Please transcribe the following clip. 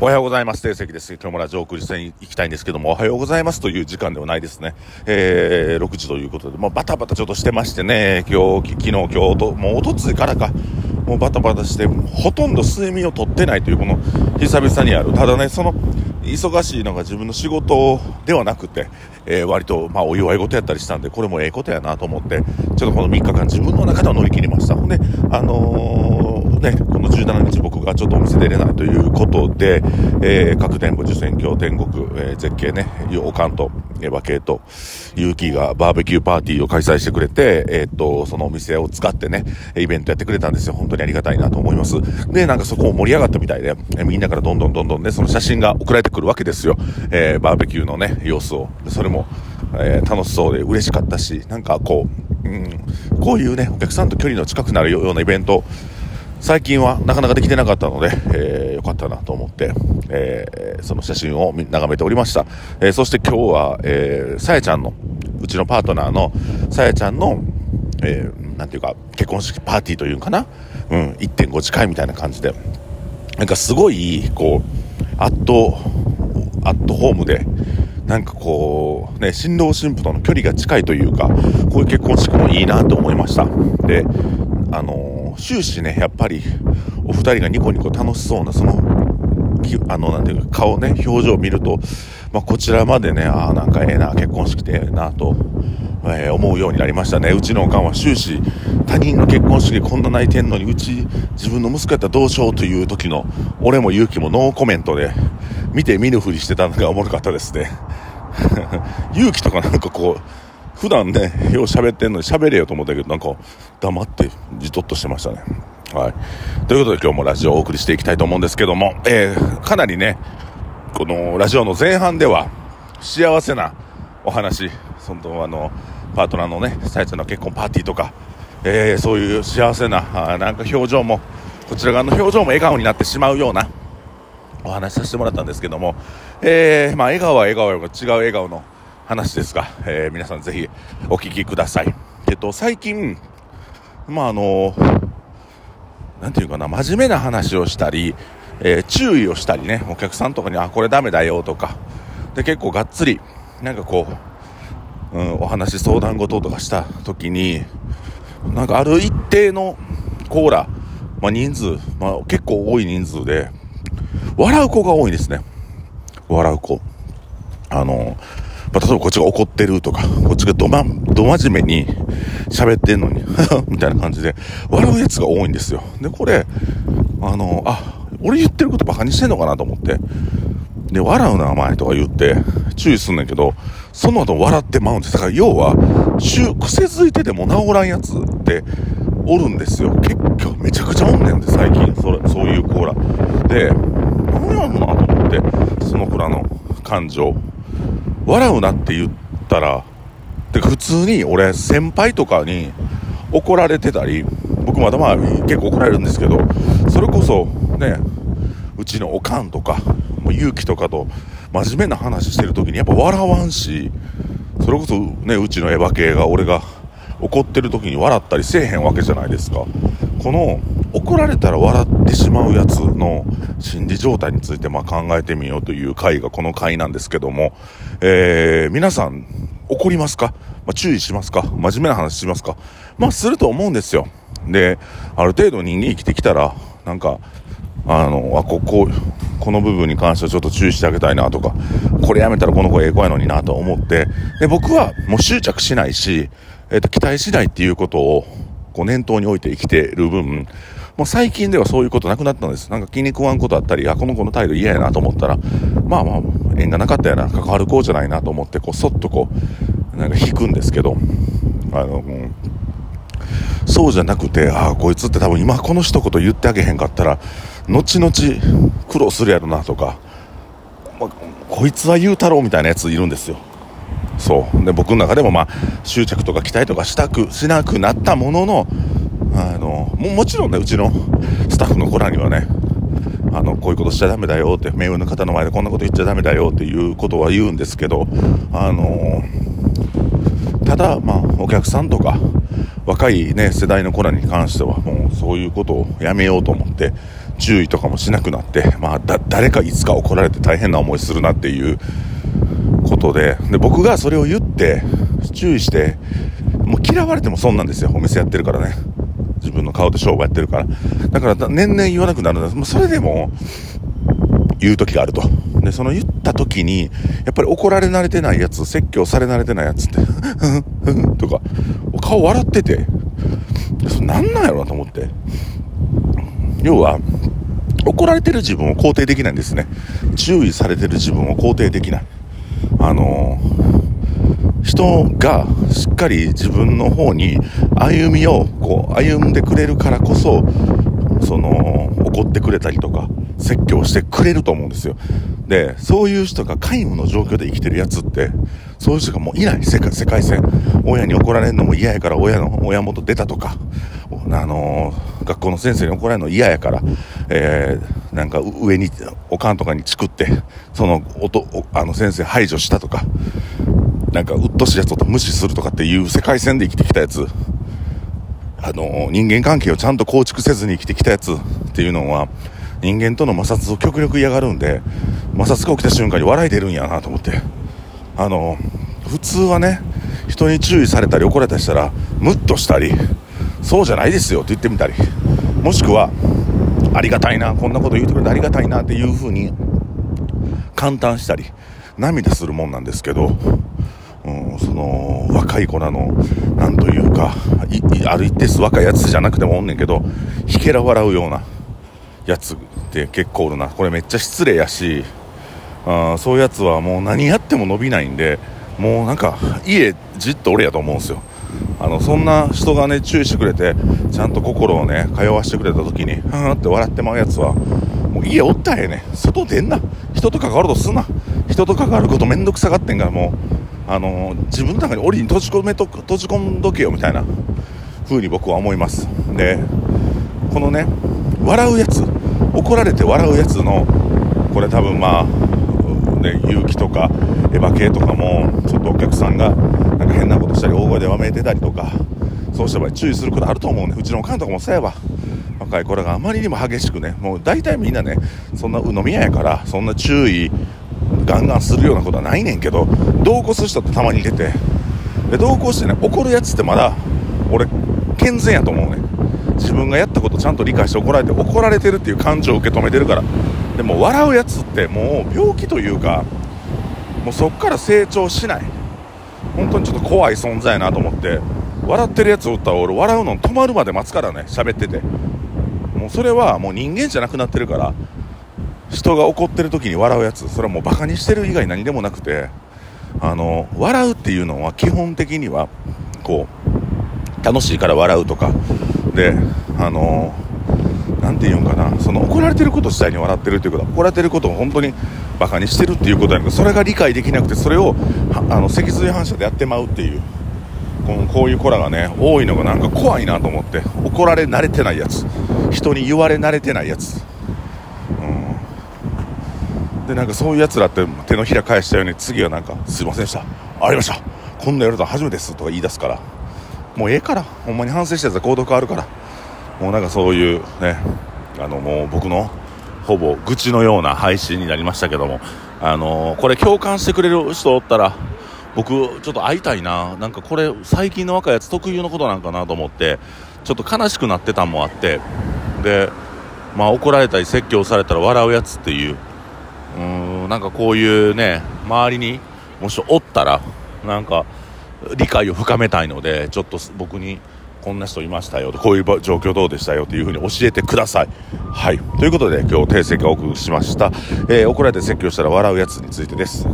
おはようございます。定石です。今日もラジオ送りして行きたいんですけども、おはようございますという時間ではないですね。えー、6時ということで、まあ、バタバタちょっとしてましてね、今日、昨日、今日と、もうおとついからか、もうバタバタして、ほとんど睡眠をとってないという、この、久々にある。ただね、その、忙しいのが自分の仕事ではなくて、えー、割と、まあ、お祝い事やったりしたんで、これもええことやなと思って、ちょっとこの3日間自分の中では乗り切りました。ほんで、あのー、ね、この17日僕がちょっとお店出れないということで、えー、各店舗、受選挙、天国、えー、絶景ね、おかんと、えー、和系と、勇気がバーベキューパーティーを開催してくれて、えー、っと、そのお店を使ってね、イベントやってくれたんですよ。本当にありがたいなと思います。で、なんかそこも盛り上がったみたいで、えー、みんなからどんどんどんどんね、その写真が送られてくるわけですよ。えー、バーベキューのね、様子を。それも、えー、楽しそうで嬉しかったし、なんかこう、うん、こういうね、お客さんと距離の近くなるようなイベント、最近はなかなかできてなかったので、えー、よかったなと思って、えー、その写真を眺めておりました。えー、そして今日は、えー、さやちゃんの、うちのパートナーのさやちゃんの、えー、なんていうか、結婚式パーティーというかな？うん、1.5次会みたいな感じで、なんかすごい、こう、アット、アットホームで、なんかこう、ね、新郎新婦との距離が近いというか、こういう結婚式もいいなと思いました。で、あの終始ね、やっぱり、お二人がニコニコ楽しそうな、その、あの、なんていうか、顔ね、表情を見ると、まあ、こちらまでね、ああ、なんかええな、結婚式でええな、と、えー、思うようになりましたね。うちのおかんは終始、他人の結婚式こんな泣いてんのに、うち、自分の息子やったらどうしようという時の、俺も勇気もノーコメントで、見て見ぬふりしてたのがおもろかったですね。勇気とかなんかこう、普段ね、よう喋ってんのに喋れよと思ったけど、なんか黙ってじとっとしてましたね。はい。ということで今日もラジオをお送りしていきたいと思うんですけども、えー、かなりね、このラジオの前半では幸せなお話、そのあの、パートナーのね、さやちゃんの結婚パーティーとか、えー、そういう幸せな、あなんか表情も、こちら側の表情も笑顔になってしまうようなお話させてもらったんですけども、えー、まあ笑顔は笑顔よ違う笑顔の話ですが、えー、皆さんぜひお聞きください。えっと、最近、まあ、あの、なんていうかな、真面目な話をしたり、えー、注意をしたりね、お客さんとかに、あ、これダメだよとか、で、結構がっつり、なんかこう、うん、お話相談事とかした時に、なんかある一定のコーラ、まあ、人数、まあ、結構多い人数で、笑う子が多いですね。笑う子。あの、まあ、例えばこっちが怒ってるとか、こっちがどま、ど真面目に喋ってんのに みたいな感じで、笑うやつが多いんですよ。で、これ、あの、あ、俺言ってることバカにしてんのかなと思って、で、笑うな、お前とか言って、注意すんねんけど、その後笑ってまうんです。だから、要は、癖づいてても治らんやつっておるんですよ。結構、めちゃくちゃおんねんで、最近、それ、そういうコーラ。で、何やんなと思って、その子らの感情。笑うなって言ったら、で普通に俺先輩とかに怒られてたり、僕まだまあ結構怒られるんですけど、それこそね、うちのおかんとか、もう勇気とかと真面目な話してる時にやっぱ笑わんし、それこそね、うちのエヴァ系が俺が怒ってる時に笑ったりせえへんわけじゃないですか。この怒られたら笑ってしまうやつの心理状態についてま考えてみようという回がこの回なんですけども、えー、皆さん怒りますか、まあ、注意しますか？真面目な話しますか？まあすると思うんですよ。で、ある程度人間生きてきたら、なんか、あの、あ、ここ、この部分に関してはちょっと注意してあげたいなとか、これやめたらこの子ええ子やのになと思って、で、僕はもう執着しないし、えっ、ー、と、期待しないっていうことを、こう念頭に置いて生きてる分、もう最近ではそういうことなくなったんです。なんか気に食わんことあったり、あ、この子の態度嫌やなと思ったら、まあまあ、縁がなかったやな、関わる子じゃないなと思って、こう、そっとこう、なんか引くんですけど、あの、うん、そうじゃなくて、ああ、こいつって多分今この一言言ってあげへんかったら、後々苦労するやろなとか、まあ、こいつは言うたろうみたいなやついるんですよ。そう。で、僕の中でもまあ、執着とか期待とかしたく、しなくなったものの、のももちろんねうちのスタッフの子らにはねあのこういうことしちゃだめだよって目上の方の前でこんなこと言っちゃだめだよっていうことは言うんですけどあのただまあお客さんとか若いね世代の子らに関してはもうそういうことをやめようと思って注意とかもしなくなって、まあ、だ誰かいつか怒られて大変な思いするなっていうことでで僕がそれを言って注意してもう嫌われても損なんですよお店やってるからね。自分の顔で商売やってるから。だから年々言わなくなるんですもうそれでも言う時があると。でその言った時にやっぱり怒られ慣れてないやつ説教され慣れてないやつってふんふんとか顔笑っててそなんなんやろなと思って。要は怒られてる自分を肯定できないんですね。注意されてる自分を肯定できない。あの人がしっかり自分の方に歩みをこう歩んでくれるからこそその怒ってくれたりとか説教してくれると思うんですよ。でそういう人が皆無の状況で生きてるやつってそういう人がもういない。世界世界線。親に怒られるのも嫌やから親の親元出たとかあのー、学校の先生に怒られるの嫌やから、えー、なんか上におかんとかにチクってその音あの先生排除したとか。なんかうっとしいやつと無視するとかっていう世界線で生きてきたやつ。あの、人間関係をちゃんと構築せずに生きてきたやつ。っていうのは人間との摩擦を極力嫌がるんで摩擦が起きた瞬間に笑い出るんやなと思って。あの普通はね人に注意されたり怒られたりしたらムッとしたりそうじゃないですよって言ってみたり。もしくはありがたいなこんなこと言うてくれてありがたいなっていう風に感嘆したり涙するもんなんですけど、うん、その若い子らのなんというかある一定数若いやつじゃなくてもおんねんけどひけら笑うようなやつって結構おるな。これめっちゃ失礼やしあそういうやつはもう何やっても伸びないんでもうなんか家じっと俺やと思うんですよ。あのそんな人がね注意してくれてちゃんと心をね通わしてくれた時にはーって笑ってまうやつはもう家おったらええね外出んな。人と関わるとすんな。人と関わることめんどくさがってんからもうあの、自分の中に檻に閉じ込めと閉じ込んどけよみたいな風に僕は思います。でこのね笑うやつ怒られて笑うやつのこれ多分まあね勇気とかエヴァ系とかもちょっとお客さんがなんか変なことしたり大声でわめいてたりとかそうした場合注意することあると思うね。うちのおかんとかもそうやわ。若い子らがあまりにも激しくねもう大体みんなねそんな飲み屋やからそんな注意ガンガンするようなことはないねんけど同行する人ってたまに出てで同行してね怒るやつってまだ俺健全やと思うね自分がやったことちゃんと理解して怒られて怒られてるっていう感情を受け止めてるから。でも笑うやつってもう病気というかもうそっから成長しない。本当にちょっと怖い存在やなと思って笑ってるやつを打ったら俺笑うの止まるまで待つからね喋ってて。もうそれはもう人間じゃなくなってるから人が怒ってる時に笑うやつそれはもうバカにしてる以外何でもなくてあの笑うっていうのは基本的にはこう楽しいから笑うとかであの何て言うんかなその怒られてること自体に笑ってるっていうことは怒られてることを本当にバカにしてるっていうことやけどそれが理解できなくてそれをあの脊髄反射でやってまうっていうこのこういう子らがね多いのがなんか怖いなと思って怒られ慣れてないやつ人に言われ慣れてないやつ、でなんかそういうやつらって手のひら返したように次はなんか「すいませんでした。ありました。こんなやると初めてです」とか言い出すから。もうええから。ほんまに反省したやつは行動変わるから。もうなんかそういうねあのもう僕のほぼ愚痴のような配信になりましたけども。あのこれ共感してくれる人おったら僕ちょっと会いたいな。なんかこれ最近の若いやつ特有のことなんかなと思ってちょっと悲しくなってたんもあって。でまあ怒られたり説教されたら笑うやつっていううーんなんかこういうね周りにもしおったらなんか理解を深めたいのでちょっと僕にこんな人いましたよとこういう状況どうでしたよというふうに教えてください。はい。ということで今日訂正をお送りしました、えー、怒られて説教したら笑うやつについてです。